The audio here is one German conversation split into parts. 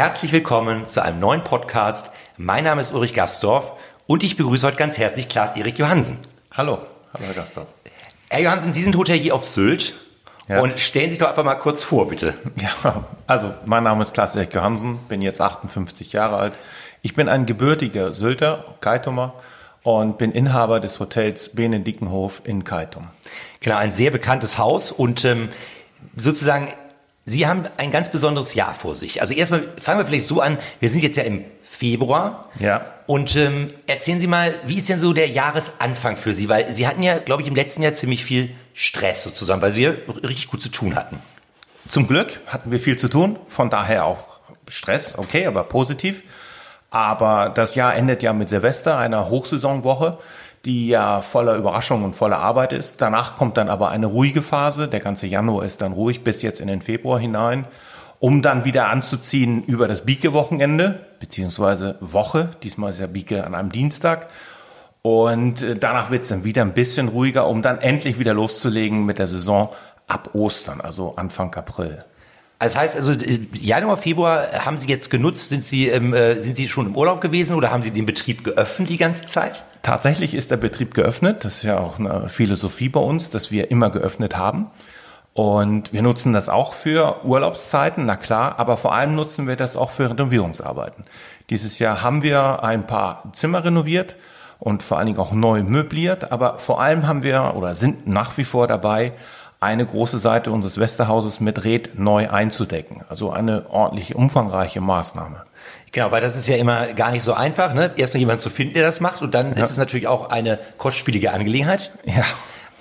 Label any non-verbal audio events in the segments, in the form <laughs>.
Herzlich willkommen zu einem neuen Podcast. Mein Name ist Ulrich Gastorf und ich begrüße heute ganz herzlich Klaas-Erik Johansen. Hallo, hallo Herr Gastorf. Herr Johansen, Sie sind Hotelier auf Sylt ja. und stellen sich doch einfach mal kurz vor, bitte. <laughs> Ja, also mein Name ist Klaas-Erik Johansen, bin jetzt 58 Jahre alt. Ich bin ein gebürtiger Sylter, Kaitumer und bin Inhaber des Hotels Benedickenhof in Kaitum. Genau, ein sehr bekanntes Haus und ähm, sozusagen Sie haben ein ganz besonderes Jahr vor sich. Also erstmal fangen wir vielleicht so an. Wir sind jetzt ja im Februar. Ja. Und ähm, erzählen Sie mal, wie ist denn so der Jahresanfang für Sie? Weil Sie hatten ja, glaube ich, im letzten Jahr ziemlich viel Stress sozusagen, weil Sie ja richtig gut zu tun hatten. Zum Glück hatten wir viel zu tun, von daher auch Stress, okay, aber positiv. Aber das Jahr endet ja mit Silvester, einer Hochsaisonwoche die ja voller Überraschung und voller Arbeit ist. Danach kommt dann aber eine ruhige Phase. Der ganze Januar ist dann ruhig bis jetzt in den Februar hinein, um dann wieder anzuziehen über das Bieke-Wochenende, beziehungsweise Woche. Diesmal ist ja Bieke an einem Dienstag. Und äh, danach wird es dann wieder ein bisschen ruhiger, um dann endlich wieder loszulegen mit der Saison ab Ostern, also Anfang April. Das heißt also, äh, Januar, Februar haben Sie jetzt genutzt? Sind Sie, ähm, sind Sie schon im Urlaub gewesen oder haben Sie den Betrieb geöffnet die ganze Zeit? Tatsächlich ist der Betrieb geöffnet. Das ist ja auch eine Philosophie bei uns, dass wir immer geöffnet haben. Und wir nutzen das auch für Urlaubszeiten, na klar, aber vor allem nutzen wir das auch für Renovierungsarbeiten. Dieses Jahr haben wir ein paar Zimmer renoviert und vor allen Dingen auch neu möbliert, aber vor allem haben wir oder sind nach wie vor dabei, eine große Seite unseres Westerhauses mit Red neu einzudecken. Also eine ordentlich umfangreiche Maßnahme. Genau, weil das ist ja immer gar nicht so einfach, ne? Erstmal jemanden zu finden, der das macht und dann ja. ist es natürlich auch eine kostspielige Angelegenheit. Ja.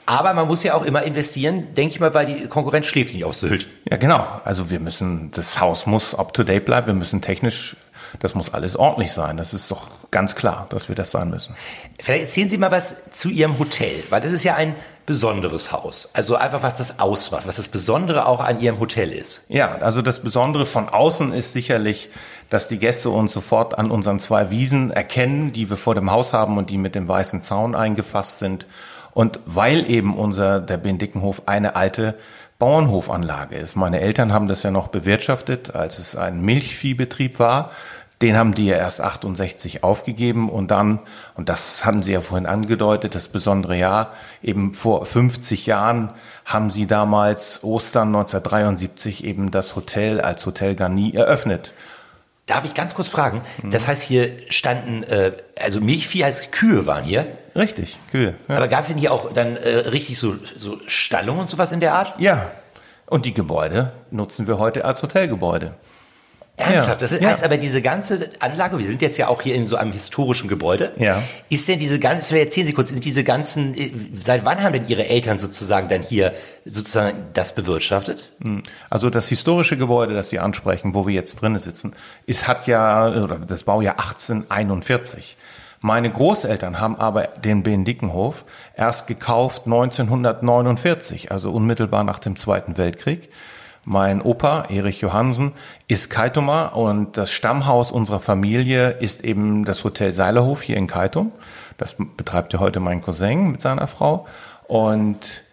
Aber man muss ja auch immer investieren, denke ich mal, weil die Konkurrenz schläft nicht auf Sylt. Ja, genau. Also wir müssen, das Haus muss up to date bleiben. Wir müssen technisch das muss alles ordentlich sein. Das ist doch ganz klar, dass wir das sein müssen. Vielleicht erzählen Sie mal was zu Ihrem Hotel, weil das ist ja ein besonderes Haus. Also einfach, was das ausmacht, was das Besondere auch an Ihrem Hotel ist. Ja, also das Besondere von außen ist sicherlich, dass die Gäste uns sofort an unseren zwei Wiesen erkennen, die wir vor dem Haus haben und die mit dem weißen Zaun eingefasst sind. Und weil eben unser, der Bendickenhof, eine alte Bauernhofanlage ist. Meine Eltern haben das ja noch bewirtschaftet, als es ein Milchviehbetrieb war. Den haben die ja erst 68 aufgegeben und dann, und das hatten Sie ja vorhin angedeutet, das besondere Jahr, eben vor 50 Jahren haben Sie damals Ostern 1973 eben das Hotel als Hotel Garni eröffnet. Darf ich ganz kurz fragen? Mhm. Das heißt, hier standen, äh, also Milchvieh als Kühe waren hier? Richtig, Kühe. Ja. Aber gab es denn hier auch dann äh, richtig so, so Stallungen und sowas in der Art? Ja. Und die Gebäude nutzen wir heute als Hotelgebäude. Ernsthaft? Das heißt ja. aber, diese ganze Anlage, wir sind jetzt ja auch hier in so einem historischen Gebäude. Ja. Ist denn diese ganze, erzählen Sie kurz, sind diese ganzen, äh, seit wann haben denn Ihre Eltern sozusagen dann hier sozusagen das bewirtschaftet? Hm. Also das historische Gebäude, das Sie ansprechen, wo wir jetzt drinnen sitzen, ist, hat ja, oder das Baujahr 1841. Meine Großeltern haben aber den Benedickenhof erst gekauft 1949, also unmittelbar nach dem Zweiten Weltkrieg. Mein Opa, Erich Johansen, ist Kaitumer und das Stammhaus unserer Familie ist eben das Hotel Seilerhof hier in Kaitum. Das betreibt ja heute mein Cousin mit seiner Frau. Und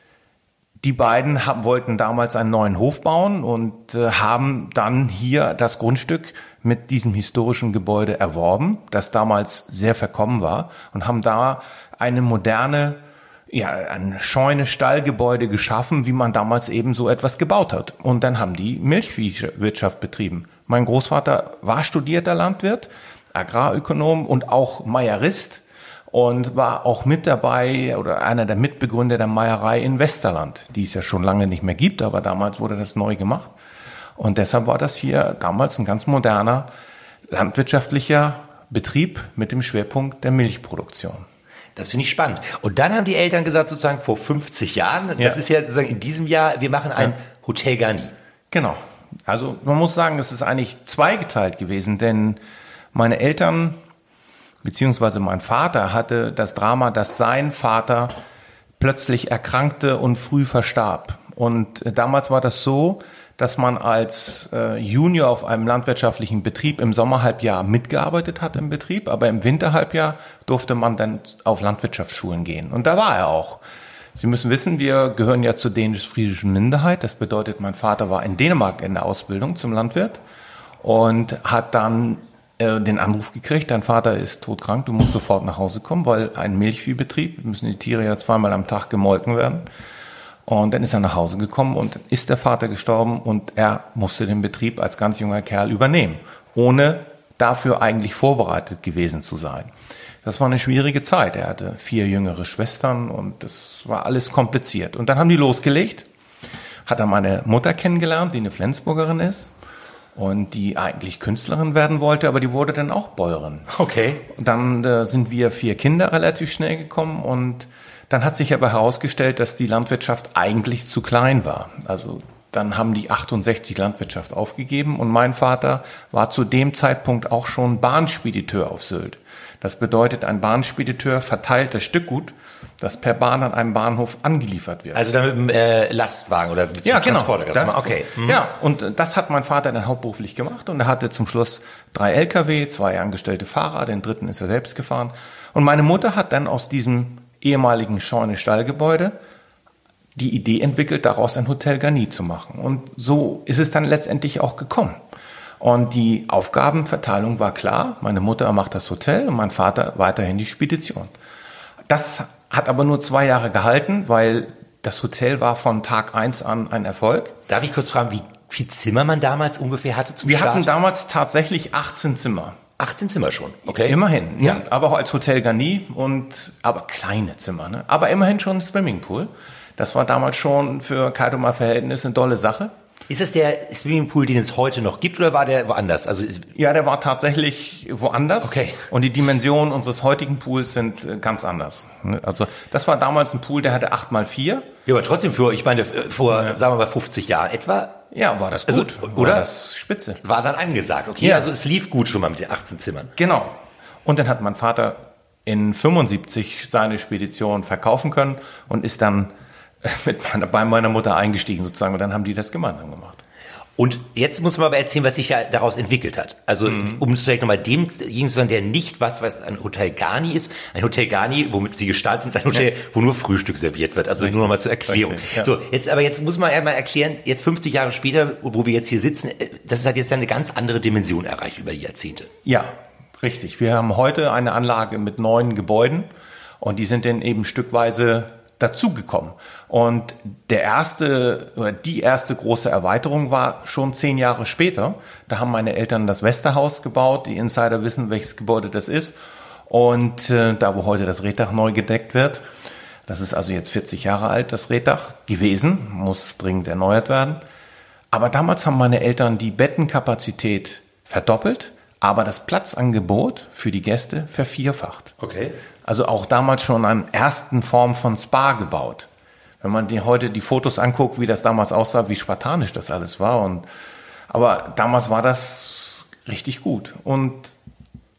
die beiden haben, wollten damals einen neuen Hof bauen und äh, haben dann hier das Grundstück mit diesem historischen Gebäude erworben, das damals sehr verkommen war und haben da eine moderne ja, ein Scheune-Stallgebäude geschaffen, wie man damals eben so etwas gebaut hat. Und dann haben die Milchviehwirtschaft betrieben. Mein Großvater war studierter Landwirt, Agrarökonom und auch Meierist und war auch mit dabei oder einer der Mitbegründer der Meierei in Westerland, die es ja schon lange nicht mehr gibt, aber damals wurde das neu gemacht. Und deshalb war das hier damals ein ganz moderner landwirtschaftlicher Betrieb mit dem Schwerpunkt der Milchproduktion. Das finde ich spannend. Und dann haben die Eltern gesagt, sozusagen vor 50 Jahren, das ja. ist ja sozusagen in diesem Jahr, wir machen ein ja. Hotel Garni. Genau. Also man muss sagen, es ist eigentlich zweigeteilt gewesen, denn meine Eltern beziehungsweise mein Vater hatte das Drama, dass sein Vater plötzlich erkrankte und früh verstarb. Und damals war das so, dass man als äh, Junior auf einem landwirtschaftlichen Betrieb im Sommerhalbjahr mitgearbeitet hat im Betrieb, aber im Winterhalbjahr durfte man dann auf Landwirtschaftsschulen gehen. Und da war er auch. Sie müssen wissen, wir gehören ja zur dänisch-friesischen Minderheit. Das bedeutet, mein Vater war in Dänemark in der Ausbildung zum Landwirt und hat dann äh, den Anruf gekriegt, dein Vater ist todkrank, du musst sofort nach Hause kommen, weil ein Milchviehbetrieb, müssen die Tiere ja zweimal am Tag gemolken werden. Und dann ist er nach Hause gekommen und ist der Vater gestorben und er musste den Betrieb als ganz junger Kerl übernehmen, ohne dafür eigentlich vorbereitet gewesen zu sein. Das war eine schwierige Zeit. Er hatte vier jüngere Schwestern und das war alles kompliziert. Und dann haben die losgelegt, hat er meine Mutter kennengelernt, die eine Flensburgerin ist und die eigentlich Künstlerin werden wollte, aber die wurde dann auch Bäuerin. Okay. Und dann äh, sind wir vier Kinder relativ schnell gekommen und dann hat sich aber herausgestellt, dass die Landwirtschaft eigentlich zu klein war. Also dann haben die 68 Landwirtschaft aufgegeben und mein Vater war zu dem Zeitpunkt auch schon Bahnspediteur auf Sylt. Das bedeutet, ein Bahnspediteur verteilt das Stückgut, das per Bahn an einem Bahnhof angeliefert wird. Also dann mit dem äh, Lastwagen oder mit ja, genau. Transporter. Das, okay. Mhm. Ja, und das hat mein Vater dann hauptberuflich gemacht und er hatte zum Schluss drei LKW, zwei angestellte Fahrer, den dritten ist er selbst gefahren. Und meine Mutter hat dann aus diesem ehemaligen Scheune-Stallgebäude die Idee entwickelt, daraus ein Hotel Garni zu machen. Und so ist es dann letztendlich auch gekommen. Und die Aufgabenverteilung war klar. Meine Mutter macht das Hotel und mein Vater weiterhin die Spedition. Das hat aber nur zwei Jahre gehalten, weil das Hotel war von Tag eins an ein Erfolg. Darf ich kurz fragen, wie viel Zimmer man damals ungefähr hatte zum Wir Start? hatten damals tatsächlich 18 Zimmer. 18 Zimmer schon, okay. Immerhin, ja. Aber auch als Hotel Garni und, aber kleine Zimmer, ne? Aber immerhin schon ein Swimmingpool. Das war damals schon für Kaidomer Verhältnisse eine tolle Sache. Ist es der Swimmingpool, den es heute noch gibt, oder war der woanders? Also ja, der war tatsächlich woanders. Okay. Und die Dimensionen unseres heutigen Pools sind äh, ganz anders. Ne? Also das war damals ein Pool, der hatte acht mal vier. Ja, aber trotzdem für, ich meine, vor, ja. sagen wir mal, 50 Jahren etwa. Ja, war das also, gut, also, oder? War das spitze. War dann angesagt, okay. Ja. Also es lief gut schon mal mit den 18 Zimmern. Genau. Und dann hat mein Vater in 75 seine Spedition verkaufen können und ist dann <laughs> mit meiner, bei meiner Mutter eingestiegen sozusagen und dann haben die das gemeinsam gemacht. Und jetzt muss man aber erzählen, was sich ja daraus entwickelt hat. Also, mhm. um es vielleicht nochmal demjenigen zu sagen, der nicht was, was ein Hotel Garni ist. Ein Hotel Garni, womit sie gestartet sind, ist ein Hotel, ja. wo nur Frühstück serviert wird. Also Richtig. nur nochmal zur Erklärung. Richtig, ja. So, jetzt, aber jetzt muss man ja mal erklären, jetzt 50 Jahre später, wo wir jetzt hier sitzen, äh, das hat jetzt eine ganz andere Dimension erreicht über die Jahrzehnte. Ja, richtig. Wir haben heute eine Anlage mit neun Gebäuden und die sind dann eben stückweise dazugekommen. Und der erste oder die erste große Erweiterung war schon zehn Jahre später. Da haben meine Eltern das Westerhaus gebaut. Die Insider wissen, welches Gebäude das ist. Und äh, da, wo heute das Reddach neu gedeckt wird. Das ist also jetzt 40 Jahre alt, das Reddach gewesen, muss dringend erneuert werden. Aber damals haben meine Eltern die Bettenkapazität verdoppelt, aber das Platzangebot für die Gäste vervierfacht. Okay. Also auch damals schon an ersten Form von Spa gebaut. Wenn man die heute die Fotos anguckt, wie das damals aussah, wie spartanisch das alles war. Und, aber damals war das richtig gut. Und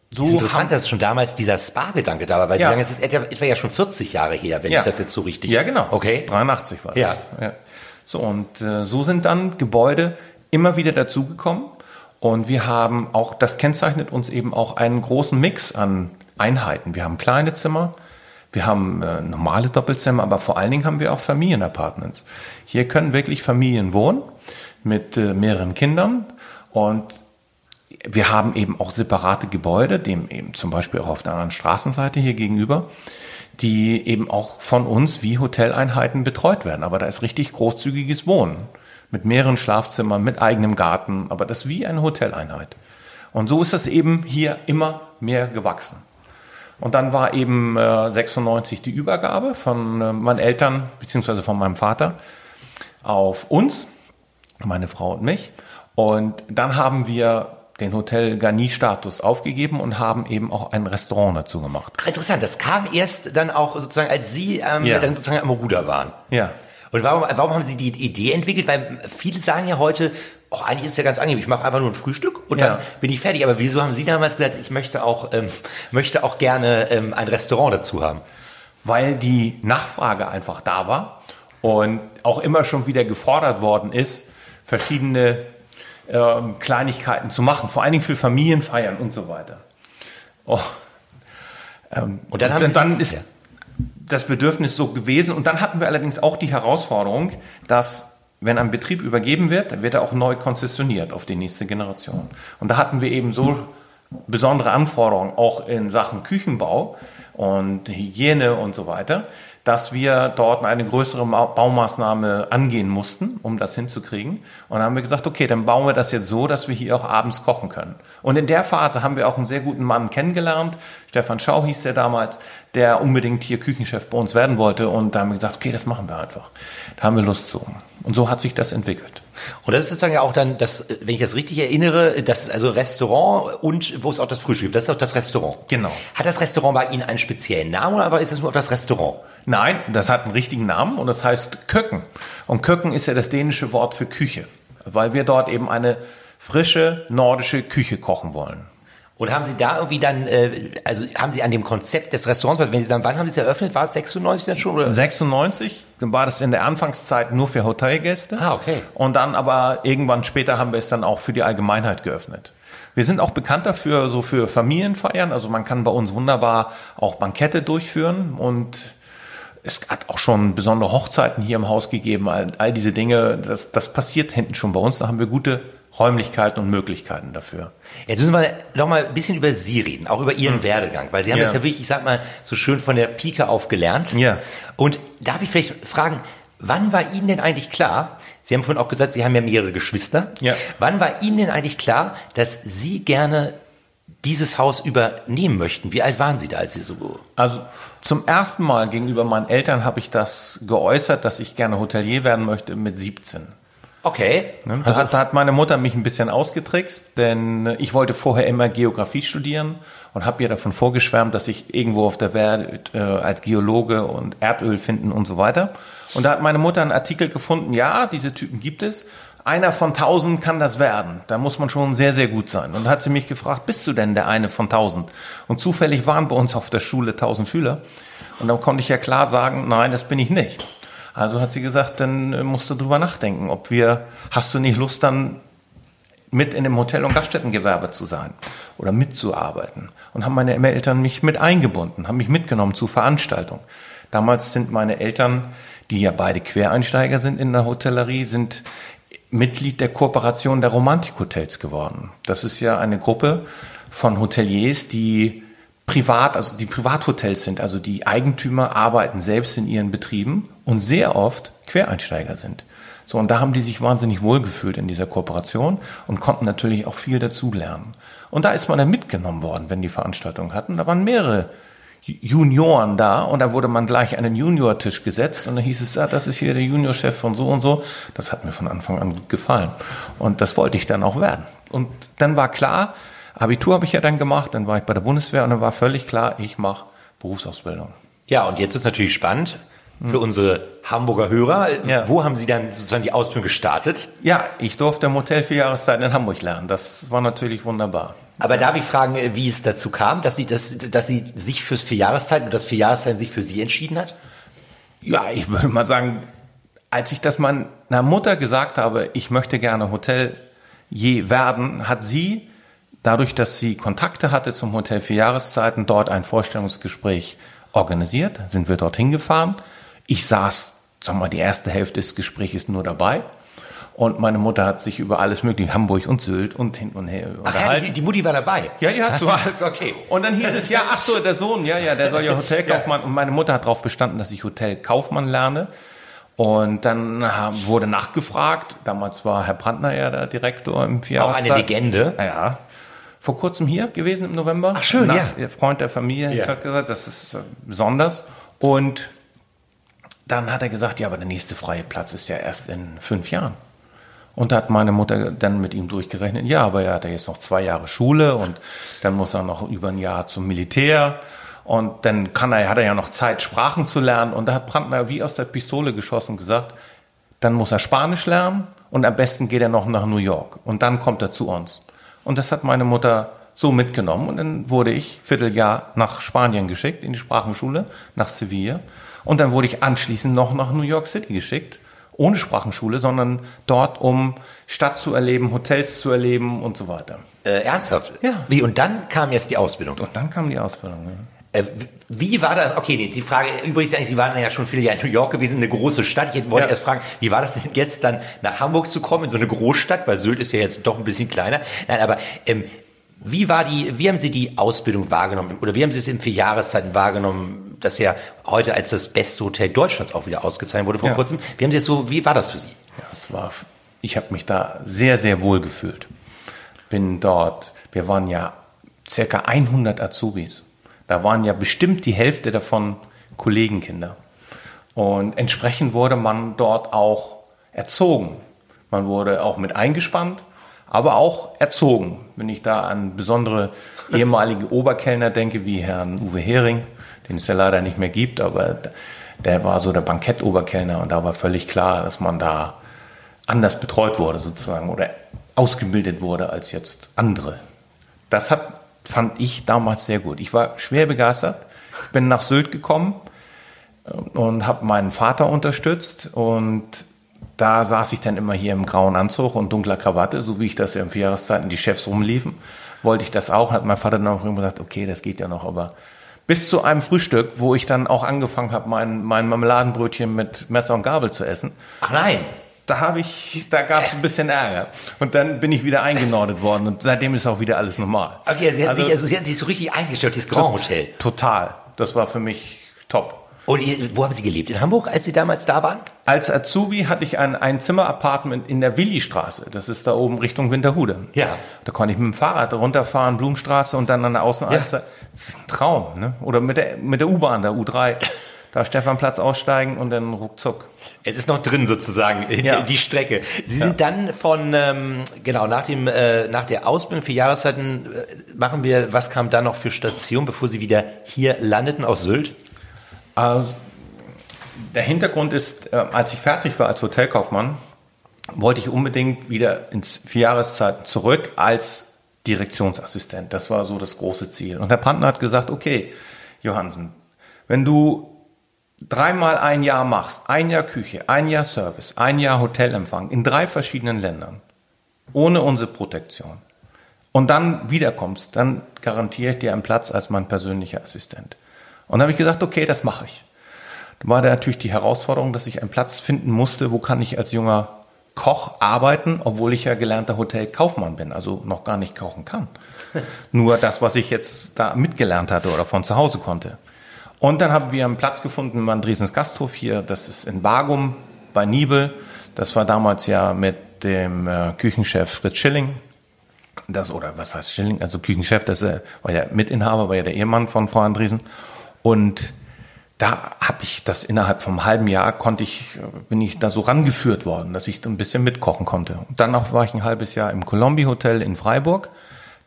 so es ist interessant, dass schon damals dieser Spa-Gedanke da war, weil ja. Sie sagen, es ist etwa, etwa, ja schon 40 Jahre her, wenn ja. ich das jetzt so richtig. Ja, genau. Okay. 83 war das. Ja. ja. So, und äh, so sind dann Gebäude immer wieder dazugekommen. Und wir haben auch, das kennzeichnet uns eben auch einen großen Mix an Einheiten. Wir haben kleine Zimmer, Wir haben äh, normale Doppelzimmer, aber vor allen Dingen haben wir auch Familienapartments. Hier können wirklich Familien wohnen mit äh, mehreren Kindern und wir haben eben auch separate Gebäude, dem eben zum Beispiel auch auf der anderen Straßenseite hier gegenüber, die eben auch von uns wie Hoteleinheiten betreut werden. Aber da ist richtig großzügiges Wohnen mit mehreren Schlafzimmern, mit eigenem Garten, aber das wie eine Hoteleinheit. Und so ist es eben hier immer mehr gewachsen. Und dann war eben äh, 96 die Übergabe von äh, meinen Eltern beziehungsweise von meinem Vater auf uns, meine Frau und mich. Und dann haben wir den Hotel Garni-Status aufgegeben und haben eben auch ein Restaurant dazu gemacht. Ach, interessant, das kam erst dann auch sozusagen, als Sie ähm, Ja. dann sozusagen am Ruder waren. Ja. Und warum, warum haben Sie die Idee entwickelt? Weil viele sagen ja heute, oh, eigentlich ist es ja ganz angenehm, ich mache einfach nur ein Frühstück und Ja. dann bin ich fertig. Aber wieso haben Sie damals gesagt, ich möchte auch, ähm, möchte auch gerne ähm, ein Restaurant dazu haben? weil die Nachfrage einfach da war und auch immer schon wieder gefordert worden ist, verschiedene ähm, Kleinigkeiten zu machen, vor allen Dingen für Familienfeiern und so weiter. Oh. Ähm, Und dann haben dann sich- ist das Bedürfnis so gewesen und dann hatten wir allerdings auch die Herausforderung, dass wenn ein Betrieb übergeben wird, wird er auch neu konzessioniert auf die nächste Generation. Und da hatten wir eben so besondere Anforderungen auch in Sachen Küchenbau und Hygiene und so weiter, dass wir dort eine größere Ma- Baumaßnahme angehen mussten, um das hinzukriegen. Und dann haben wir gesagt, okay, dann bauen wir das jetzt so, dass wir hier auch abends kochen können. Und in der Phase haben wir auch einen sehr guten Mann kennengelernt. Stefan Schau hieß der damals, der unbedingt hier Küchenchef bei uns werden wollte. Und da haben wir gesagt, okay, das machen wir einfach. Da haben wir Lust zu. Und so hat sich das entwickelt. Und das ist sozusagen ja auch dann, das, wenn ich das richtig erinnere, das ist also Restaurant und wo es auch das Frühstück gibt. Das ist auch das Restaurant. Genau. Hat das Restaurant bei Ihnen einen speziellen Namen oder aber ist das nur auf das Restaurant? Nein, das hat einen richtigen Namen und das heißt Köcken. Und Köcken ist ja das dänische Wort für Küche, weil wir dort eben eine frische nordische Küche kochen wollen. Und haben Sie da irgendwie dann, äh, also haben Sie an dem Konzept des Restaurants, wenn Sie sagen, wann haben Sie es eröffnet, war es 96 dann schon? Oder? 96, dann war das in der Anfangszeit nur für Hotelgäste. Ah, okay. Und dann aber irgendwann später haben wir es dann auch für die Allgemeinheit geöffnet. Wir sind auch bekannt dafür, so für Familienfeiern. Also man kann bei uns wunderbar auch Bankette durchführen und es hat auch schon besondere Hochzeiten hier im Haus gegeben. All, all diese Dinge, das, das passiert hinten schon bei uns. Da haben wir gute Räumlichkeiten und Möglichkeiten dafür. Jetzt müssen wir noch mal ein bisschen über Sie reden, auch über Ihren Werdegang, weil Sie haben Ja. das ja wirklich, ich sag mal, so schön von der Pike auf gelernt. Ja. Und darf ich vielleicht fragen, wann war Ihnen denn eigentlich klar, Sie haben vorhin auch gesagt, Sie haben ja mehrere Geschwister. Ja. Wann war Ihnen denn eigentlich klar, dass Sie gerne dieses Haus übernehmen möchten? Wie alt waren Sie da, als Sie so Also zum ersten Mal gegenüber meinen Eltern habe ich das geäußert, dass ich gerne Hotelier werden möchte mit 17. Okay. Ne? Da, Also, hat, da hat meine Mutter mich ein bisschen ausgetrickst, denn äh, ich wollte vorher immer Geografie studieren und habe ihr davon vorgeschwärmt, dass ich irgendwo auf der Welt äh, als Geologe und Erdöl finden und so weiter. Und da hat meine Mutter einen Artikel gefunden, ja, diese Typen gibt es. Einer von tausend kann das werden. Da muss man schon sehr, sehr gut sein. Und da hat sie mich gefragt, bist du denn der eine von tausend? Und zufällig waren bei uns auf der Schule tausend Schüler. Und dann konnte ich ja klar sagen, nein, das bin ich nicht. Also hat sie gesagt, dann äh, musst du drüber nachdenken, ob wir, hast du nicht Lust dann mit in dem Hotel- und Gaststättengewerbe zu sein oder mitzuarbeiten. Und haben meine Eltern mich mit eingebunden, haben mich mitgenommen zu Veranstaltungen. Damals sind meine Eltern, die ja beide Quereinsteiger sind in der Hotellerie, sind Mitglied der Kooperation der Romantikhotels geworden. Das ist ja eine Gruppe von Hoteliers, die privat, also die Privathotels sind, also die Eigentümer arbeiten selbst in ihren Betrieben und sehr oft Quereinsteiger sind. So, und da haben die sich wahnsinnig wohlgefühlt in dieser Kooperation und konnten natürlich auch viel dazulernen. Und da ist man dann mitgenommen worden, wenn die Veranstaltungen hatten. Da waren mehrere Junioren da und da wurde man gleich an den Juniortisch gesetzt und dann hieß es, ah, das ist hier der Juniorchef von so und so. Das hat mir von Anfang an gefallen und das wollte ich dann auch werden. Und dann war klar, Abitur habe ich ja dann gemacht, dann war ich bei der Bundeswehr und dann war völlig klar, ich mache Berufsausbildung. ja, und jetzt ist natürlich spannend für unsere Hamburger Hörer. Hm. Ja. Wo haben Sie dann sozusagen die Ausbildung gestartet? Ja, ich durfte im Hotel vier Jahreszeiten in Hamburg lernen. Das war natürlich wunderbar. Aber darf ich fragen, wie es dazu kam, dass Sie, das, dass Sie sich fürs Vierjahreszeiten und das Vierjahreszeiten sich für Sie entschieden hat? Ja, ich würde mal sagen, als ich das meiner Mutter gesagt habe, ich möchte gerne Hotelier werden, hat sie, dadurch, dass sie Kontakte hatte zum Hotel für Jahreszeiten, dort ein Vorstellungsgespräch organisiert, sind wir dorthin gefahren. Ich saß, sagen wir mal, die erste Hälfte des Gesprächs nur dabei. Und meine Mutter hat sich über alles mögliche, Hamburg und Sylt und hin und her Ach, ja, die, die Mutti war dabei. Ja, die hat so. Okay. <laughs> Und dann hieß es, ja, ach so, der Sohn, ja, ja, der soll ja <laughs> Hotelkaufmann. Und meine Mutter hat darauf bestanden, dass ich Hotelkaufmann lerne. Und dann wurde nachgefragt. Damals war Herr Brandner ja der Direktor im Auch Vierjahreszeit. eine Legende. Ja. Vor kurzem hier gewesen im November. Ach, schön, Nach, ja. der Freund der Familie, Ja. ich habe gesagt, das ist äh, besonders. Und dann hat er gesagt, ja, aber der nächste freie Platz ist ja erst in fünf Jahren. Und da hat meine Mutter dann mit ihm durchgerechnet, ja, aber er hat ja jetzt noch zwei Jahre Schule und dann muss er noch über ein Jahr zum Militär und dann kann er, hat er ja noch Zeit, Sprachen zu lernen. Und da hat Brandner wie aus der Pistole geschossen und gesagt, dann muss er Spanisch lernen und am besten geht er noch nach New York und dann kommt er zu uns. Und das hat meine Mutter so mitgenommen und dann wurde ich Vierteljahr nach Spanien geschickt, in die Sprachenschule, nach Sevilla. Und dann wurde ich anschließend noch nach New York City geschickt, ohne Sprachenschule, sondern dort, um Stadt zu erleben, Hotels zu erleben und so weiter. Äh, ernsthaft? Ja. Wie? Und dann kam jetzt die Ausbildung. Und dann kam die Ausbildung. Ja. Äh, wie war das? Okay, die, Frage, übrigens eigentlich, Sie waren ja schon viele Jahre in New York gewesen, eine große Stadt. Ich wollte Ja. erst fragen, wie war das denn jetzt dann nach Hamburg zu kommen, in so eine Großstadt, weil Sylt ist ja jetzt doch ein bisschen kleiner. Nein, aber ähm, wie war die, wie haben Sie die Ausbildung wahrgenommen? Oder wie haben Sie es in vier Jahreszeiten wahrgenommen, das ja heute als das beste Hotel Deutschlands auch wieder ausgezeichnet wurde vor Ja. kurzem? Wie haben Sie so, wie war das für Sie? Ja, es war, ich habe mich da sehr, sehr wohl gefühlt. Bin dort, wir waren ja circa 100 Azubis. Da waren ja bestimmt die Hälfte davon Kollegenkinder. Und entsprechend wurde man dort auch erzogen. Man wurde auch mit eingespannt, aber auch erzogen. Wenn ich da an besondere ehemalige Oberkellner denke, wie Herrn Uwe Hering, den es ja leider nicht mehr gibt, aber der war so der Bankettoberkellner und da war völlig klar, dass man da anders betreut wurde sozusagen oder ausgebildet wurde als jetzt andere. Das hat, fand ich damals sehr gut. Ich war schwer begeistert, bin nach Sylt gekommen äh, und habe meinen Vater unterstützt und da saß ich dann immer hier im grauen Anzug und dunkler Krawatte, so wie ich das ja in vier Jahreszeiten die Chefs rumliefen, wollte ich das auch, hat mein Vater dann auch immer gesagt, okay, das geht ja noch, aber bis zu einem Frühstück, wo ich dann auch angefangen habe, mein, mein Marmeladenbrötchen mit Messer und Gabel zu essen, Ach nein, da habe ich, da gab es ein bisschen Ärger. Und dann bin ich wieder eingenordet worden und seitdem ist auch wieder alles normal. okay, Sie hatten, Also- sich, also Sie hatten sich so richtig eingestellt, dieses Grand Hotel. Total. Das war für mich top. Und ihr, wo haben Sie gelebt? In Hamburg, als Sie damals da waren? Als Azubi hatte ich ein, ein Zimmer-Apartment in der Willi-Straße. Das ist da oben Richtung Winterhude. Ja. Da konnte ich mit dem Fahrrad runterfahren, Blumenstraße und dann an der Außenalster. Das ist ein Traum, ne? Oder mit der, mit der U-Bahn, der U3. Da Stefanplatz aussteigen und dann ruckzuck. Es ist noch drin sozusagen, Ja. die Strecke. Sie sind dann von, ähm, genau, nach, dem, äh, nach der Ausbildung für Jahreszeiten äh, machen wir, was kam dann noch für Station, bevor Sie wieder hier landeten auf Sylt? Also, der Hintergrund ist, äh, als ich fertig war als Hotelkaufmann, wollte ich unbedingt wieder ins Vierjahreszeit zurück als Direktionsassistent. Das war so das große Ziel. Und Herr Brandner hat gesagt, okay, Johansen, wenn du dreimal ein Jahr machst, ein Jahr Küche, ein Jahr Service, ein Jahr Hotelempfang in drei verschiedenen Ländern, ohne unsere Protektion, und dann wiederkommst, dann garantiere ich dir einen Platz als mein persönlicher Assistent. Und dann habe ich gesagt, okay, das mache ich. Da war da natürlich die Herausforderung, dass ich einen Platz finden musste, wo kann ich als junger Koch arbeiten, obwohl ich ja gelernter Hotelkaufmann bin, also noch gar nicht kochen kann. <laughs> Nur das, was ich jetzt da mitgelernt hatte oder von zu Hause konnte. Und dann haben wir einen Platz gefunden im Andresens Gasthof hier, das ist in Bargum bei Nibel. Das war damals ja mit dem äh, Küchenchef Fritz Schilling. Das, oder was heißt Schilling? Also Küchenchef, das äh, war ja Mitinhaber, war ja der Ehemann von Frau Andresen. Und da habe ich das innerhalb vom halben Jahr konnte ich, bin ich da so rangeführt worden, dass ich ein bisschen mitkochen konnte. Und danach war ich ein halbes Jahr im Colombi Hotel in Freiburg.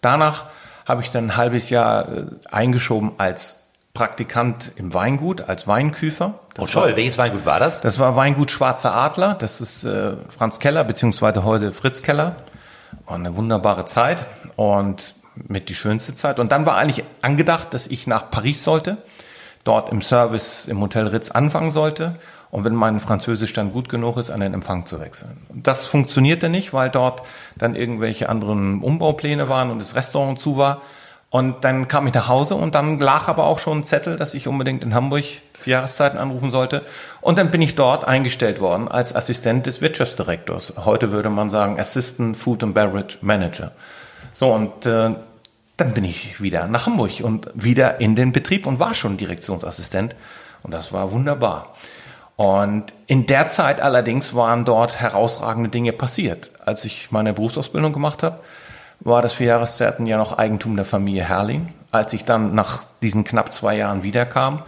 Danach habe ich dann ein halbes Jahr äh, eingeschoben als Praktikant im Weingut, als Weinküfer. Oh toll, welches Weingut war das? Das war Weingut Schwarzer Adler. Das ist äh, Franz Keller, beziehungsweise heute Fritz Keller. War eine wunderbare Zeit und mit die schönste Zeit. Und dann war eigentlich angedacht, dass ich nach Paris sollte, dort im Service im Hotel Ritz anfangen sollte. Und wenn mein Französisch dann gut genug ist, an den Empfang zu wechseln. Und das funktionierte nicht, weil dort dann irgendwelche anderen Umbaupläne waren und das Restaurant zu war. Und dann kam ich nach Hause und dann lag aber auch schon ein Zettel, dass ich unbedingt in Hamburg für Jahreszeiten anrufen sollte. Und dann bin ich dort eingestellt worden als Assistent des Wirtschaftsdirektors. Heute würde man sagen Assistant Food and Beverage Manager. So, und äh, dann bin ich wieder nach Hamburg und wieder in den Betrieb und war schon Direktionsassistent. Und das war wunderbar. Und in der Zeit allerdings waren dort herausragende Dinge passiert. Als ich meine Berufsausbildung gemacht habe, war das für Jahreszeiten ja noch Eigentum der Familie Herrling. Als ich dann nach diesen knapp zwei Jahren wiederkam,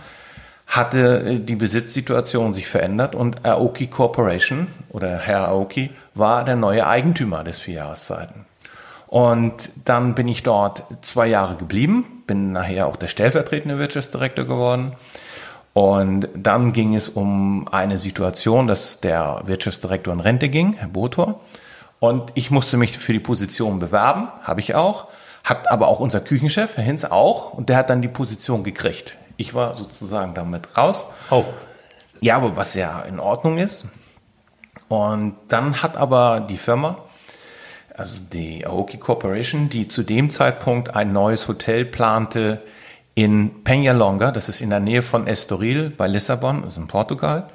hatte die Besitzsituation sich verändert und Aoki Corporation oder Herr Aoki war der neue Eigentümer des vier Jahreszeiten. Und dann bin ich dort zwei Jahre geblieben, bin nachher auch der stellvertretende Wirtschaftsdirektor geworden. Und dann ging es um eine Situation, dass der Wirtschaftsdirektor in Rente ging, Herr Botor. Und ich musste mich für die Position bewerben, habe ich auch. Hat aber auch unser Küchenchef, Herr Hinz, auch. Und der hat dann die Position gekriegt. Ich war sozusagen damit raus. Oh. Ja, aber was ja in Ordnung ist. Und dann hat aber die Firma, also die Aoki Corporation, die zu dem Zeitpunkt ein neues Hotel plante in Penhalonga, das ist in der Nähe von Estoril bei Lissabon, ist in Portugal.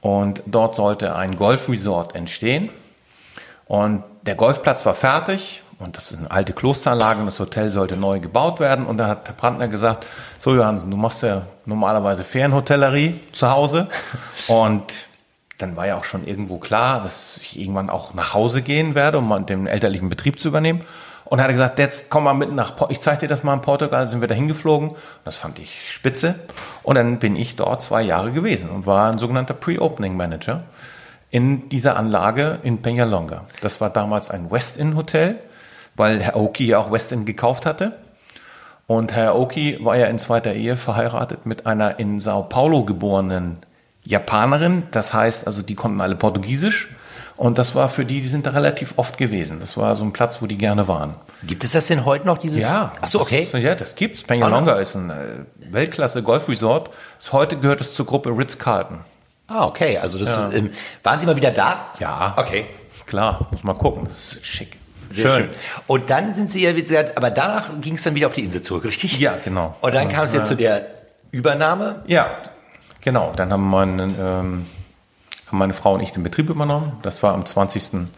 Und dort sollte ein Golfresort entstehen. Und der Golfplatz war fertig und das ist eine alte Klosteranlage und das Hotel sollte neu gebaut werden. Und da hat Herr Brandner gesagt, so Johansen, du machst ja normalerweise Ferienhotellerie zu Hause. <laughs> Und dann war ja auch schon irgendwo klar, dass ich irgendwann auch nach Hause gehen werde, um den elterlichen Betrieb zu übernehmen. Und er hat gesagt, jetzt komm mal mit nach, ich zeige dir das mal in Portugal, sind wir da hingeflogen. Das fand ich spitze. Und dann bin ich dort zwei Jahre gewesen und war ein sogenannter Pre-Opening Manager in dieser Anlage in Peñalonga. Das war damals ein West-Inn-Hotel, weil Herr Oki ja auch West-Inn gekauft hatte. Und Herr Oki war ja in zweiter Ehe verheiratet mit einer in Sao Paulo geborenen Japanerin. Das heißt, also die konnten alle Portugiesisch. Und das war für die, die sind da relativ oft gewesen. Das war so ein Platz, wo die gerne waren. Gibt es das denn heute noch, dieses? Ja. Ach so, okay. Das, ja, das gibt's. Peñalonga ist ein äh, Weltklasse Golfresort. Heute gehört es zur Gruppe Ritz-Carlton. Ah, okay. Also das ja. ist, ähm, waren Sie mal wieder da? Ja. Okay. Klar, muss mal gucken. Das ist schick. Sehr schön. schön. Und dann sind Sie ja, wie gesagt, aber danach ging es dann wieder auf die Insel zurück, richtig? Ja, genau. Und dann kam es jetzt zu der Übernahme? Ja, genau. Dann haben, meine, ähm, haben meine Frau und ich den Betrieb übernommen. Das war am 20.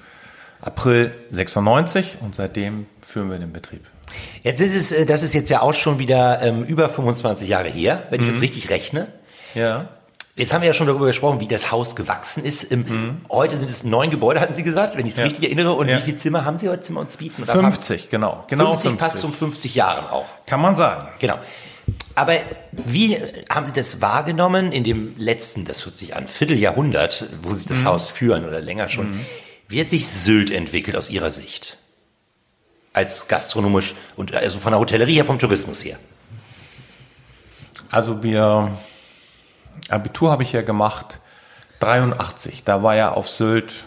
April 96 und seitdem führen wir den Betrieb. Jetzt ist es, äh, das ist jetzt ja auch schon wieder ähm, über 25 Jahre her, wenn ich mhm. das richtig rechne. Ja. Jetzt haben wir ja schon darüber gesprochen, wie das Haus gewachsen ist. Mhm. Heute sind es neun Gebäude, hatten Sie gesagt, wenn ich es ja. richtig erinnere. Und ja. wie viele Zimmer haben Sie heute Zimmer und Suiten? 50, genau. genau 50, 50 passt um 50 Jahren auch. Kann man sagen. Genau. Aber wie haben Sie das wahrgenommen in dem letzten, das wird sich an, Vierteljahrhundert, wo Sie das mhm. Haus führen oder länger schon? Mhm. Wie hat sich Sylt entwickelt aus Ihrer Sicht? Als gastronomisch und also von der Hotellerie her, vom Tourismus her? Also wir Abitur habe ich ja gemacht 83. Da war ja auf Sylt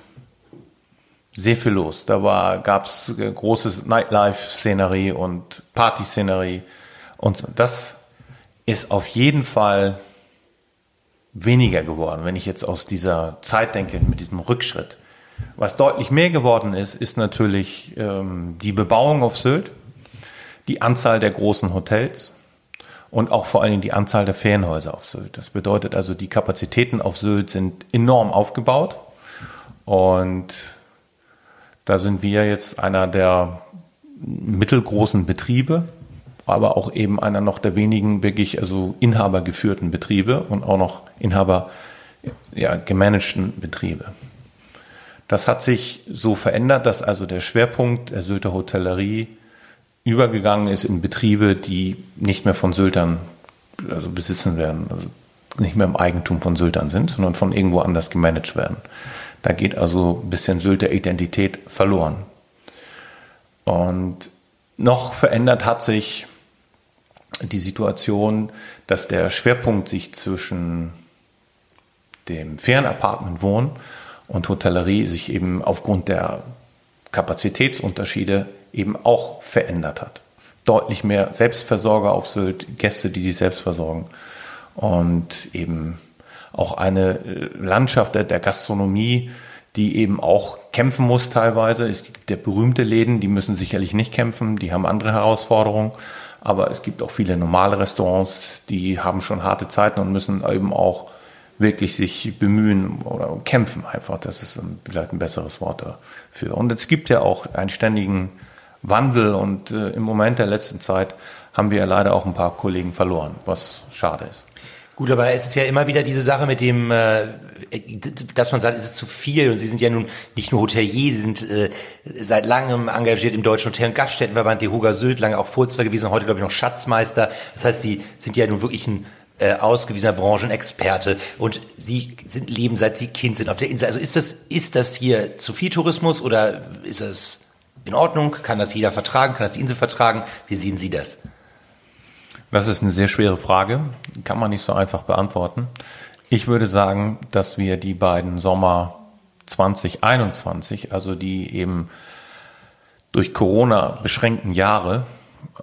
sehr viel los. Da gab es großes Nightlife-Szenerie und Party-Szenerie. Und das ist auf jeden Fall weniger geworden, wenn ich jetzt aus dieser Zeit denke, mit diesem Rückschritt. Was deutlich mehr geworden ist, ist natürlich ähm, die Bebauung auf Sylt, die Anzahl der großen Hotels, und auch vor allen Dingen die Anzahl der Ferienhäuser auf Sylt. Das bedeutet also, die Kapazitäten auf Sylt sind enorm aufgebaut und da sind wir jetzt einer der mittelgroßen Betriebe, aber auch eben einer noch der wenigen wirklich also inhabergeführten Betriebe und auch noch Inhaber ja, gemanagten Betriebe. Das hat sich so verändert, dass also der Schwerpunkt der Sylter Hotellerie übergegangen ist in Betriebe, die nicht mehr von Syltern also besitzen werden, also nicht mehr im Eigentum von Syltern sind, sondern von irgendwo anders gemanagt werden. Da geht also ein bisschen Sylter Identität verloren. Und noch verändert hat sich die Situation, dass der Schwerpunkt sich zwischen dem Ferienappartement Wohnen und Hotellerie sich eben aufgrund der Kapazitätsunterschiede eben auch verändert hat. Deutlich mehr Selbstversorger auf Sylt, Gäste, die sich selbst versorgen und eben auch eine äh, Landschaft der Gastronomie, die eben auch kämpfen muss teilweise. Es gibt der berühmte Läden, die müssen sicherlich nicht kämpfen, die haben andere Herausforderungen. Aber es gibt auch viele normale Restaurants, die haben schon harte Zeiten und müssen eben auch wirklich sich bemühen oder kämpfen einfach. Das ist vielleicht ein besseres Wort dafür. Und es gibt ja auch einen ständigen Wandel und äh, im Moment der letzten Zeit haben wir ja leider auch ein paar Kollegen verloren, was schade ist. Gut, aber es ist ja immer wieder diese Sache mit dem, äh, dass man sagt, es ist zu viel und Sie sind ja nun nicht nur Hotelier, Sie sind äh, seit langem engagiert im Deutschen Hotel- und Gaststättenverband, die Huger Sylt, lange auch Furzler gewesen, heute glaube ich noch Schatzmeister. Das heißt, Sie sind ja nun wirklich ein äh, ausgewiesener Branchenexperte und Sie sind leben seit Sie Kind sind auf der Insel. Also ist das ist das hier zu viel Tourismus oder ist das in Ordnung? Kann das jeder vertragen? Kann das die Insel vertragen? Wie sehen Sie das? Das ist eine sehr schwere Frage, kann man nicht so einfach beantworten. Ich würde sagen, dass wir die beiden Sommer 2021, also die eben durch Corona beschränkten Jahre,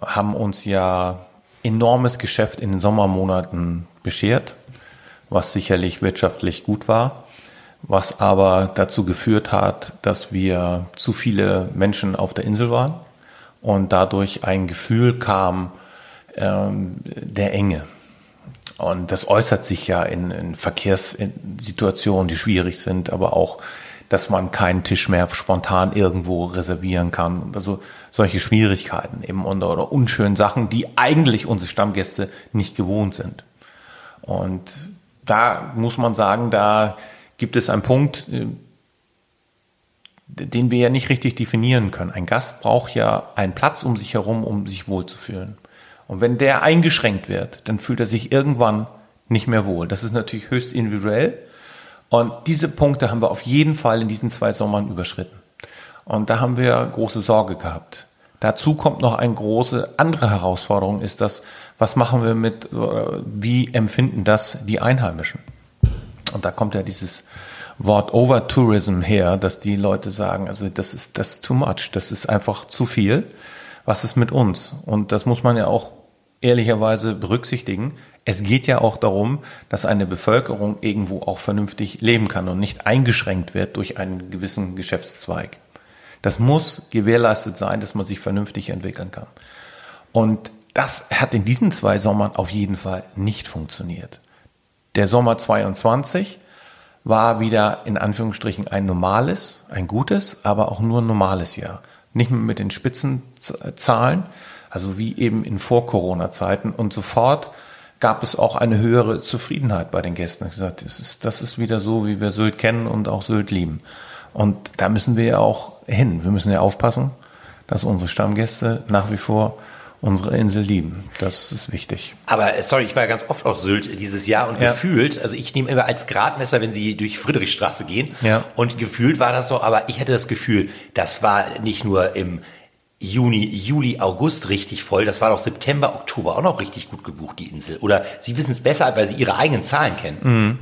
haben uns ja enormes Geschäft in den Sommermonaten beschert, was sicherlich wirtschaftlich gut war, was aber dazu geführt hat, dass wir zu viele Menschen auf der Insel waren und dadurch ein Gefühl kam, ähm, der Enge. Und das äußert sich ja in, in Verkehrssituationen, die schwierig sind, aber auch, dass man keinen Tisch mehr spontan irgendwo reservieren kann. Also solche Schwierigkeiten eben oder, oder unschönen Sachen, die eigentlich unsere Stammgäste nicht gewohnt sind. Und da muss man sagen, da gibt es einen Punkt, äh, den wir ja nicht richtig definieren können. Ein Gast braucht ja einen Platz um sich herum, um sich wohlzufühlen. Und wenn der eingeschränkt wird, dann fühlt er sich irgendwann nicht mehr wohl. Das ist natürlich höchst individuell. Und diese Punkte haben wir auf jeden Fall in diesen zwei Sommern überschritten. Und da haben wir große Sorge gehabt. Dazu kommt noch eine große andere Herausforderung, ist das, was machen wir mit, wie empfinden das die Einheimischen? Und da kommt ja dieses Wort Overtourism her, dass die Leute sagen, also das ist das ist too much, das ist einfach zu viel was ist mit uns? Und das muss man ja auch ehrlicherweise berücksichtigen. Es geht ja auch darum, dass eine Bevölkerung irgendwo auch vernünftig leben kann und nicht eingeschränkt wird durch einen gewissen Geschäftszweig. Das muss gewährleistet sein, dass man sich vernünftig entwickeln kann. Und das hat in diesen zwei Sommern auf jeden Fall nicht funktioniert. Der Sommer 22 war wieder in Anführungsstrichen ein normales, ein gutes, aber auch nur ein normales Jahr nicht mehr mit den Spitzenzahlen, also wie eben in Vor-Corona-Zeiten. Und sofort gab es auch eine höhere Zufriedenheit bei den Gästen. Ich gesagt, das ist, das ist wieder so, wie wir Sylt kennen und auch Sylt lieben. Und da müssen wir ja auch hin. Wir müssen ja aufpassen, dass unsere Stammgäste nach wie vor unsere Insel lieben. Das ist wichtig. Aber äh, sorry, ich war ja ganz oft auf Sylt dieses Jahr und ja. gefühlt, also ich nehme immer als Gradmesser, wenn Sie durch Friedrichstraße gehen. Ja. Und gefühlt war das so, aber ich hatte das Gefühl, das war nicht nur im Juni, Juli, August richtig voll. Das war doch September, Oktober auch noch richtig gut gebucht, die Insel. Oder Sie wissen es besser, weil Sie Ihre eigenen Zahlen kennen. Mhm.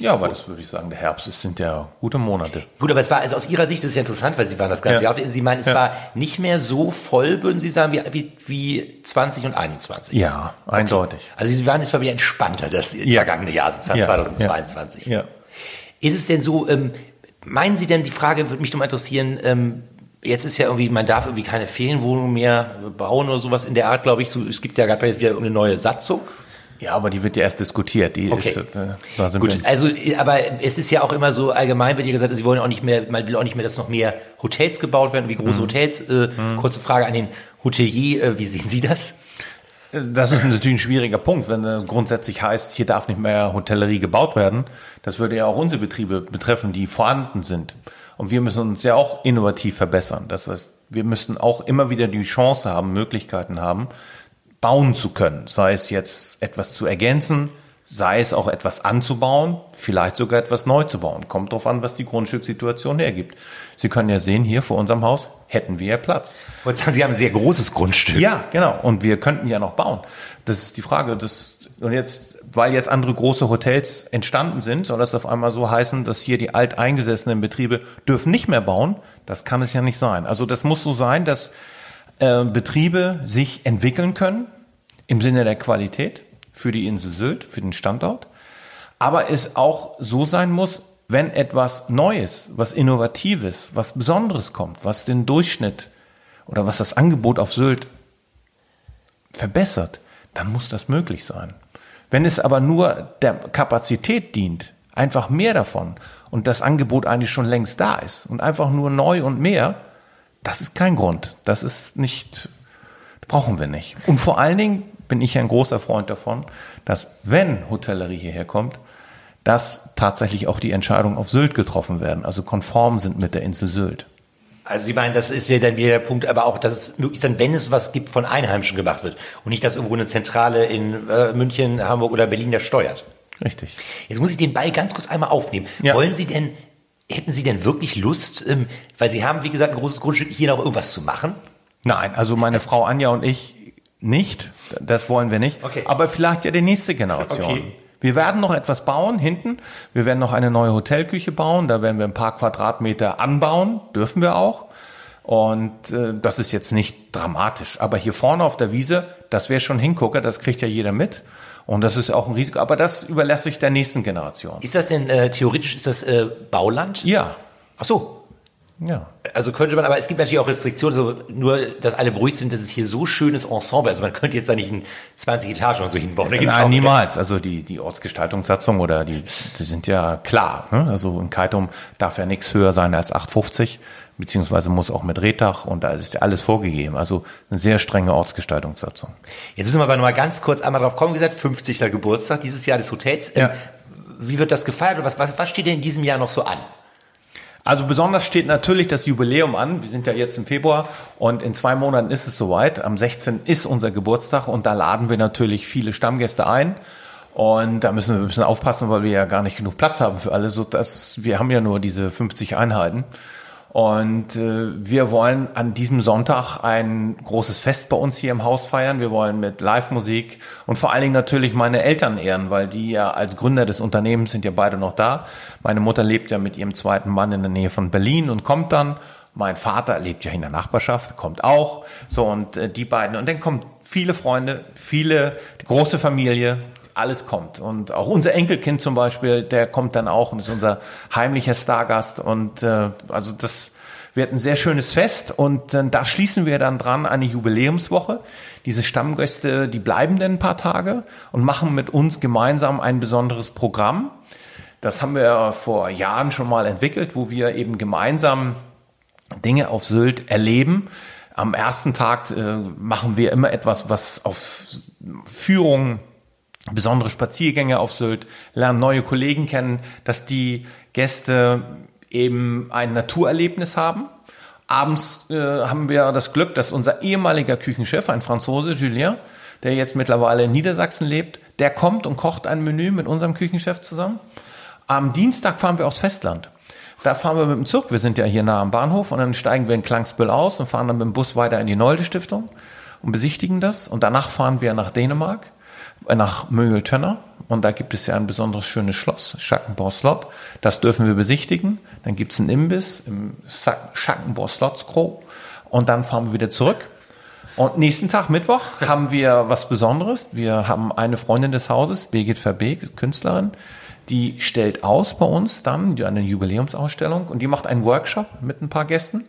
Ja, aber das würde ich sagen, der Herbst, es sind ja gute Monate. Gut, aber es war, also aus Ihrer Sicht, das ist ja interessant, weil Sie waren das ganze ja. Jahr. Sie meinen, es ja. war nicht mehr so voll, würden Sie sagen, wie, wie, wie 20 und 21? Ja, okay. eindeutig. Also Sie waren, es war wieder entspannter, das ja. vergangene Jahr, ja. 2022. Ja. Ist es denn so, ähm, meinen Sie denn, die Frage würde mich nochmal interessieren, ähm, Jetzt ist ja irgendwie, man darf irgendwie keine Ferienwohnungen mehr bauen oder sowas in der Art, glaube ich. So, es gibt ja gerade wieder irgendeine neue Satzung. Ja, aber die wird ja erst diskutiert. Die okay. ist, äh, Gut, also aber es ist ja auch immer so allgemein wird ja gesagt, sie wollen auch nicht mehr, man will auch nicht mehr, dass noch mehr Hotels gebaut werden, wie große mhm. Hotels. Äh, mhm. Kurze Frage an den Hotelier, äh, wie sehen Sie das? Das ist natürlich ein schwieriger Punkt, wenn es grundsätzlich heißt, hier darf nicht mehr Hotellerie gebaut werden. Das würde ja auch unsere Betriebe betreffen, die vorhanden sind. Und wir müssen uns ja auch innovativ verbessern. Das heißt, wir müssen auch immer wieder die Chance haben, Möglichkeiten haben, bauen zu können. Sei es jetzt etwas zu ergänzen, sei es auch etwas anzubauen, vielleicht sogar etwas neu zu bauen. Kommt darauf an, was die Grundstückssituation hergibt. Sie können ja sehen, hier vor unserem Haus hätten wir ja Platz. Und sagen, Sie haben ein sehr großes Grundstück. Ja, genau. Und wir könnten ja noch bauen. Das ist die Frage. Das, und jetzt, weil jetzt andere große Hotels entstanden sind, soll das auf einmal so heißen, dass hier die alteingesessenen Betriebe dürfen nicht mehr bauen? Das kann es ja nicht sein. Also das muss so sein, dass äh, Betriebe sich entwickeln können im Sinne der Qualität für die Insel Sylt, für den Standort. Aber es auch so sein muss, wenn etwas Neues, was Innovatives, was Besonderes kommt, was den Durchschnitt oder was das Angebot auf Sylt verbessert, dann muss das möglich sein. Wenn es aber nur der Kapazität dient, einfach mehr davon und das Angebot eigentlich schon längst da ist und einfach nur neu und mehr, das ist kein Grund. Das ist nicht, brauchen wir nicht. Und vor allen Dingen bin ich ein großer Freund davon, dass wenn Hotellerie hierher kommt, dass tatsächlich auch die Entscheidungen auf Sylt getroffen werden, also konform sind mit der Insel Sylt. Also Sie meinen, das ist ja dann wieder der Punkt, aber auch, dass es möglichst dann, wenn es was gibt, von Einheimischen gemacht wird und nicht, dass irgendwo eine Zentrale in äh, München, Hamburg oder Berlin das steuert. Richtig. Jetzt muss ich den Ball ganz kurz einmal aufnehmen. Ja. Wollen Sie denn, hätten Sie denn wirklich Lust, ähm, weil Sie haben, wie gesagt, ein großes Grundstück, hier noch irgendwas zu machen? Nein, also meine Frau Anja und ich nicht. Das wollen wir nicht. Okay. Aber vielleicht ja die nächste Generation. Okay. Wir werden noch etwas bauen hinten. Wir werden noch eine neue Hotelküche bauen. Da werden wir ein paar Quadratmeter anbauen. Dürfen wir auch. Und äh, das ist jetzt nicht dramatisch. Aber hier vorne auf der Wiese, das wäre schon Hingucker. Das kriegt ja jeder mit. Und das ist auch ein Risiko. Aber das überlasse ich der nächsten Generation. Ist das denn, äh, theoretisch, ist das äh, Bauland? Ja. Ach so. Ja. Also könnte man, aber es gibt natürlich auch Restriktionen, so nur, dass alle beruhigt sind, dass es hier so schönes Ensemble, also man könnte jetzt da nicht ein 20 Etagen oder so hinbauen. Da gibt's auch- Nein, niemals. Also die, die Ortsgestaltungssatzung oder die, die sind ja klar. Ne? Also in Kaitum darf ja nichts höher sein als 850, beziehungsweise muss auch mit Rehdach und da ist ja alles vorgegeben. Also eine sehr strenge Ortsgestaltungssatzung. Jetzt müssen wir aber noch mal ganz kurz einmal drauf kommen, wie gesagt, 50. Geburtstag dieses Jahr des Hotels. Ähm, Ja. Wie wird das gefeiert oder was, was, was steht denn in diesem Jahr noch so an? Also besonders steht natürlich das Jubiläum an. Wir sind ja jetzt im Februar und in zwei Monaten ist es soweit. Am 16. ist unser Geburtstag und da laden wir natürlich viele Stammgäste ein. Und da müssen wir ein bisschen aufpassen, weil wir ja gar nicht genug Platz haben für alle. So dass wir haben ja nur diese 50 Einheiten. Und äh, wir wollen an diesem Sonntag ein großes Fest bei uns hier im Haus feiern. Wir wollen mit Live-Musik und vor allen Dingen natürlich meine Eltern ehren, weil die ja als Gründer des Unternehmens sind ja beide noch da. Meine Mutter lebt ja mit ihrem zweiten Mann in der Nähe von Berlin und kommt dann. Mein Vater lebt ja in der Nachbarschaft, kommt auch. So und äh, die beiden und dann kommen viele Freunde, viele große Familie, alles kommt. Und auch unser Enkelkind zum Beispiel, der kommt dann auch und ist unser heimlicher Stargast. Und äh, also das wird ein sehr schönes Fest. Und äh, da schließen wir dann dran eine Jubiläumswoche. Diese Stammgäste, die bleiben dann ein paar Tage und machen mit uns gemeinsam ein besonderes Programm. Das haben wir vor Jahren schon mal entwickelt, wo wir eben gemeinsam Dinge auf Sylt erleben. Am ersten Tag äh, machen wir immer etwas, was auf Führung, besondere Spaziergänge auf Sylt, lernen neue Kollegen kennen, dass die Gäste eben ein Naturerlebnis haben. Abends äh, haben wir das Glück, dass unser ehemaliger Küchenchef, ein Franzose, Julien, der jetzt mittlerweile in Niedersachsen lebt, der kommt und kocht ein Menü mit unserem Küchenchef zusammen. Am Dienstag fahren wir aufs Festland. Da fahren wir mit dem Zug, wir sind ja hier nah am Bahnhof, und dann steigen wir in Klangsbüll aus und fahren dann mit dem Bus weiter in die Nolde Stiftung und besichtigen das. Und danach fahren wir nach Dänemark, nach Mögeltönner. Und da gibt es ja ein besonderes schönes Schloss, Schackenborg Slot. Das dürfen wir besichtigen. Dann gibt es einen Imbiss im Sa- Schackenborg Slotskro. Und dann fahren wir wieder zurück. Und nächsten Tag, Mittwoch, <laughs> haben wir was Besonderes. Wir haben eine Freundin des Hauses, Birgit Verbeek, Künstlerin, die stellt aus bei uns dann eine Jubiläumsausstellung und die macht einen Workshop mit ein paar Gästen,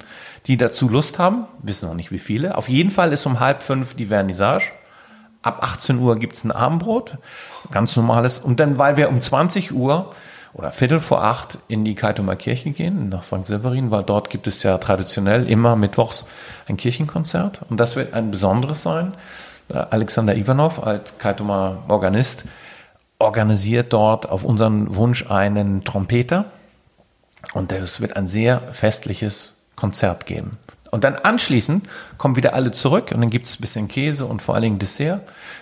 die dazu Lust haben. Wissen noch nicht wie viele. Auf jeden Fall ist um halb fünf die Vernissage. Ab 18 Uhr gibt's ein Abendbrot, ganz normales. Und dann, weil wir um 20 Uhr oder Viertel vor acht in die Kaitumer Kirche gehen, nach St. Severin, weil dort gibt es ja traditionell immer mittwochs ein Kirchenkonzert. Und das wird ein besonderes sein. Äh, Alexander Ivanov als Kaitumer Organist organisiert dort auf unseren Wunsch einen Trompeter. Und es wird ein sehr festliches Konzert geben. Und dann anschließend kommen wieder alle zurück und dann gibt es ein bisschen Käse und vor allen Dingen Dessert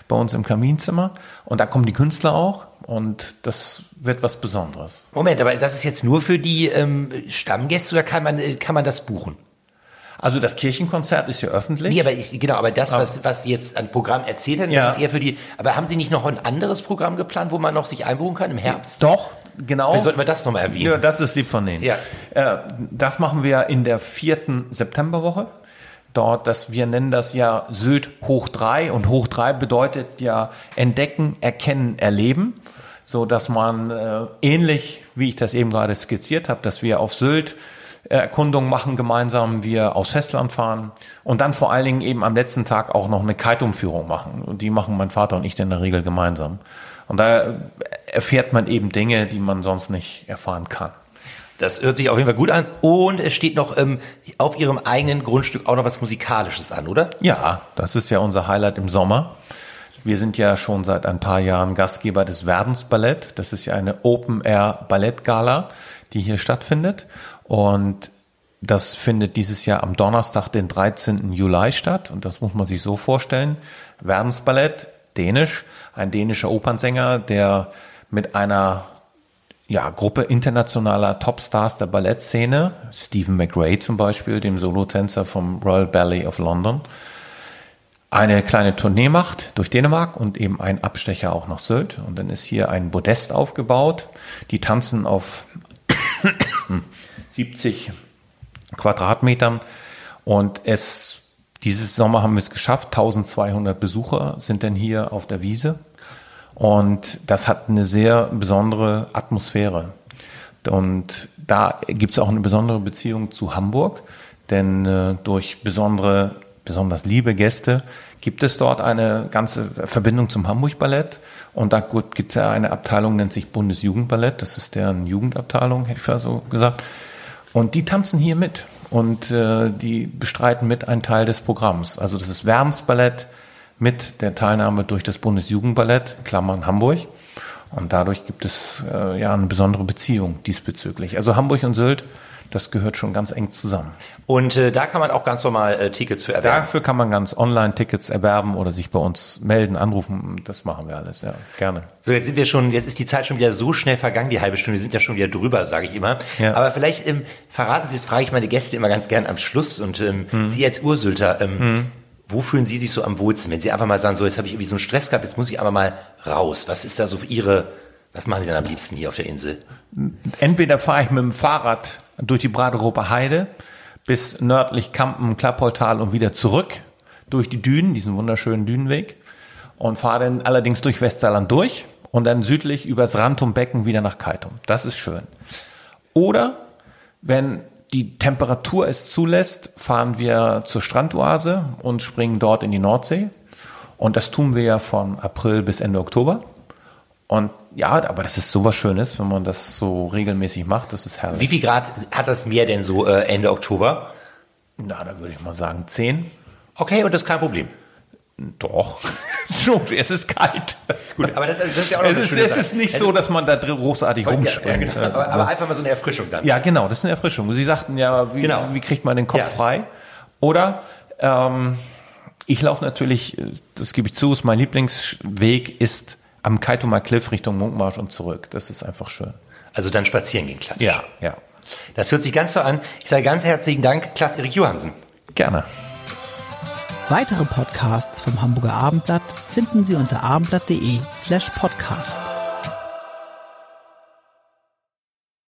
bei uns im Kaminzimmer. Und da kommen die Künstler auch und das wird was Besonderes. Moment, aber das ist jetzt nur für die ähm, Stammgäste oder kann man, äh, kann man das buchen? Also das Kirchenkonzert ist ja öffentlich. Nee, aber ich, genau, aber das, was, was Sie jetzt an Programm erzählt haben, Ja. das ist eher für die, aber haben Sie nicht noch ein anderes Programm geplant, wo man noch sich einbuchen kann im Herbst? Doch, genau. Vielleicht sollten wir das nochmal erwähnen. Ja, das ist lieb von denen. Ja. Äh, das machen wir in der vierten Septemberwoche. Dort, dass wir nennen das ja Sylt hoch drei und hoch drei bedeutet ja entdecken, erkennen, erleben, so dass man äh, ähnlich wie ich das eben gerade skizziert habe, dass wir auf Sylt Erkundung machen gemeinsam, wir aufs Festland fahren und dann vor allen Dingen eben am letzten Tag auch noch eine Kite-Umführung machen. Und die machen mein Vater und ich in der Regel gemeinsam. Und da erfährt man eben Dinge, die man sonst nicht erfahren kann. Das hört sich auf jeden Fall gut an. Und es steht noch ähm, auf Ihrem eigenen Grundstück auch noch was Musikalisches an, oder? Ja, das ist ja unser Highlight im Sommer. Wir sind ja schon seit ein paar Jahren Gastgeber des Werdensballett. Das ist ja eine Open-Air-Ballettgala, die hier stattfindet. Und das findet dieses Jahr am Donnerstag, den 13. Juli statt. Und das muss man sich so vorstellen. Werdensballett, dänisch, ein dänischer Opernsänger, der mit einer ja, Gruppe internationaler Topstars der Ballettszene, Stephen McRae zum Beispiel, dem Solotänzer vom Royal Ballet of London, eine kleine Tournee macht durch Dänemark und eben ein Abstecher auch nach Sylt. Und dann ist hier ein Podest aufgebaut. Die tanzen auf <coughs> 70 Quadratmetern. Und es, dieses Sommer haben wir es geschafft. 1200 Besucher sind denn hier auf der Wiese. Und das hat eine sehr besondere Atmosphäre. Und da gibt es auch eine besondere Beziehung zu Hamburg, denn äh, durch besondere, besonders liebe Gäste gibt es dort eine ganze Verbindung zum Hamburg Ballett. Und da gibt es eine Abteilung, nennt sich Bundesjugendballett. Das ist deren Jugendabteilung, hätte ich so gesagt. Und die tanzen hier mit und äh, die bestreiten mit einen Teil des Programms. Also das ist Wärmsballett mit der Teilnahme durch das Bundesjugendballett, Klammern Hamburg. Und dadurch gibt es äh, ja eine besondere Beziehung diesbezüglich. Also Hamburg und Sylt, das gehört schon ganz eng zusammen. Und äh, da kann man auch ganz normal äh, Tickets für erwerben. Dafür kann man ganz Online-Tickets erwerben oder sich bei uns melden, anrufen. Das machen wir alles, ja, gerne. So, jetzt sind wir schon, jetzt ist die Zeit schon wieder so schnell vergangen, die halbe Stunde, wir sind ja schon wieder drüber, sage ich immer. Ja. Aber vielleicht ähm, verraten Sie, das frage ich meine Gäste immer ganz gern am Schluss. Und ähm, hm. Sie als Ursülter, ähm, hm. wo fühlen Sie sich so am wohlsten? Wenn Sie einfach mal sagen, so jetzt habe ich irgendwie so einen Stress gehabt, jetzt muss ich aber mal raus. Was ist da so Ihre, was machen Sie denn am liebsten hier auf der Insel? Entweder fahre ich mit dem Fahrrad durch die Braderoper Heide bis nördlich Kampen, Klappoltal und wieder zurück durch die Dünen, diesen wunderschönen Dünenweg und fahre dann allerdings durch Westerland durch und dann südlich übers Rantumbecken wieder nach Kaitum. Das ist schön. Oder wenn die Temperatur es zulässt, fahren wir zur Strandoase und springen dort in die Nordsee. Und das tun wir ja von April bis Ende Oktober. Und ja, aber das ist sowas Schönes, wenn man das so regelmäßig macht. Das ist herrlich. Wie viel Grad hat das Meer denn so äh, Ende Oktober? Na, da würde ich mal sagen 10. Okay, und das ist kein Problem. Doch. <laughs> es ist kalt. Gut, aber das, das ist ja auch noch es ist, es ist nicht so, dass man da großartig rumspringt. Ja, genau. aber, aber, einfach mal so eine Erfrischung dann. Ja, genau, das ist eine Erfrischung. Sie sagten ja, wie, genau. wie kriegt man den Kopf ja. frei? Oder ähm, ich laufe natürlich, das gebe ich zu, ist mein Lieblingsweg ist am Kaitumer Cliff Richtung Munkmarsch und zurück. Das ist einfach schön. Also dann spazieren gehen, klassisch. Ja, ja. Das hört sich ganz so an. Ich sage ganz herzlichen Dank, Klaas Erik Johansen. Gerne. Weitere Podcasts vom Hamburger Abendblatt finden Sie unter abendblatt.de slash podcast.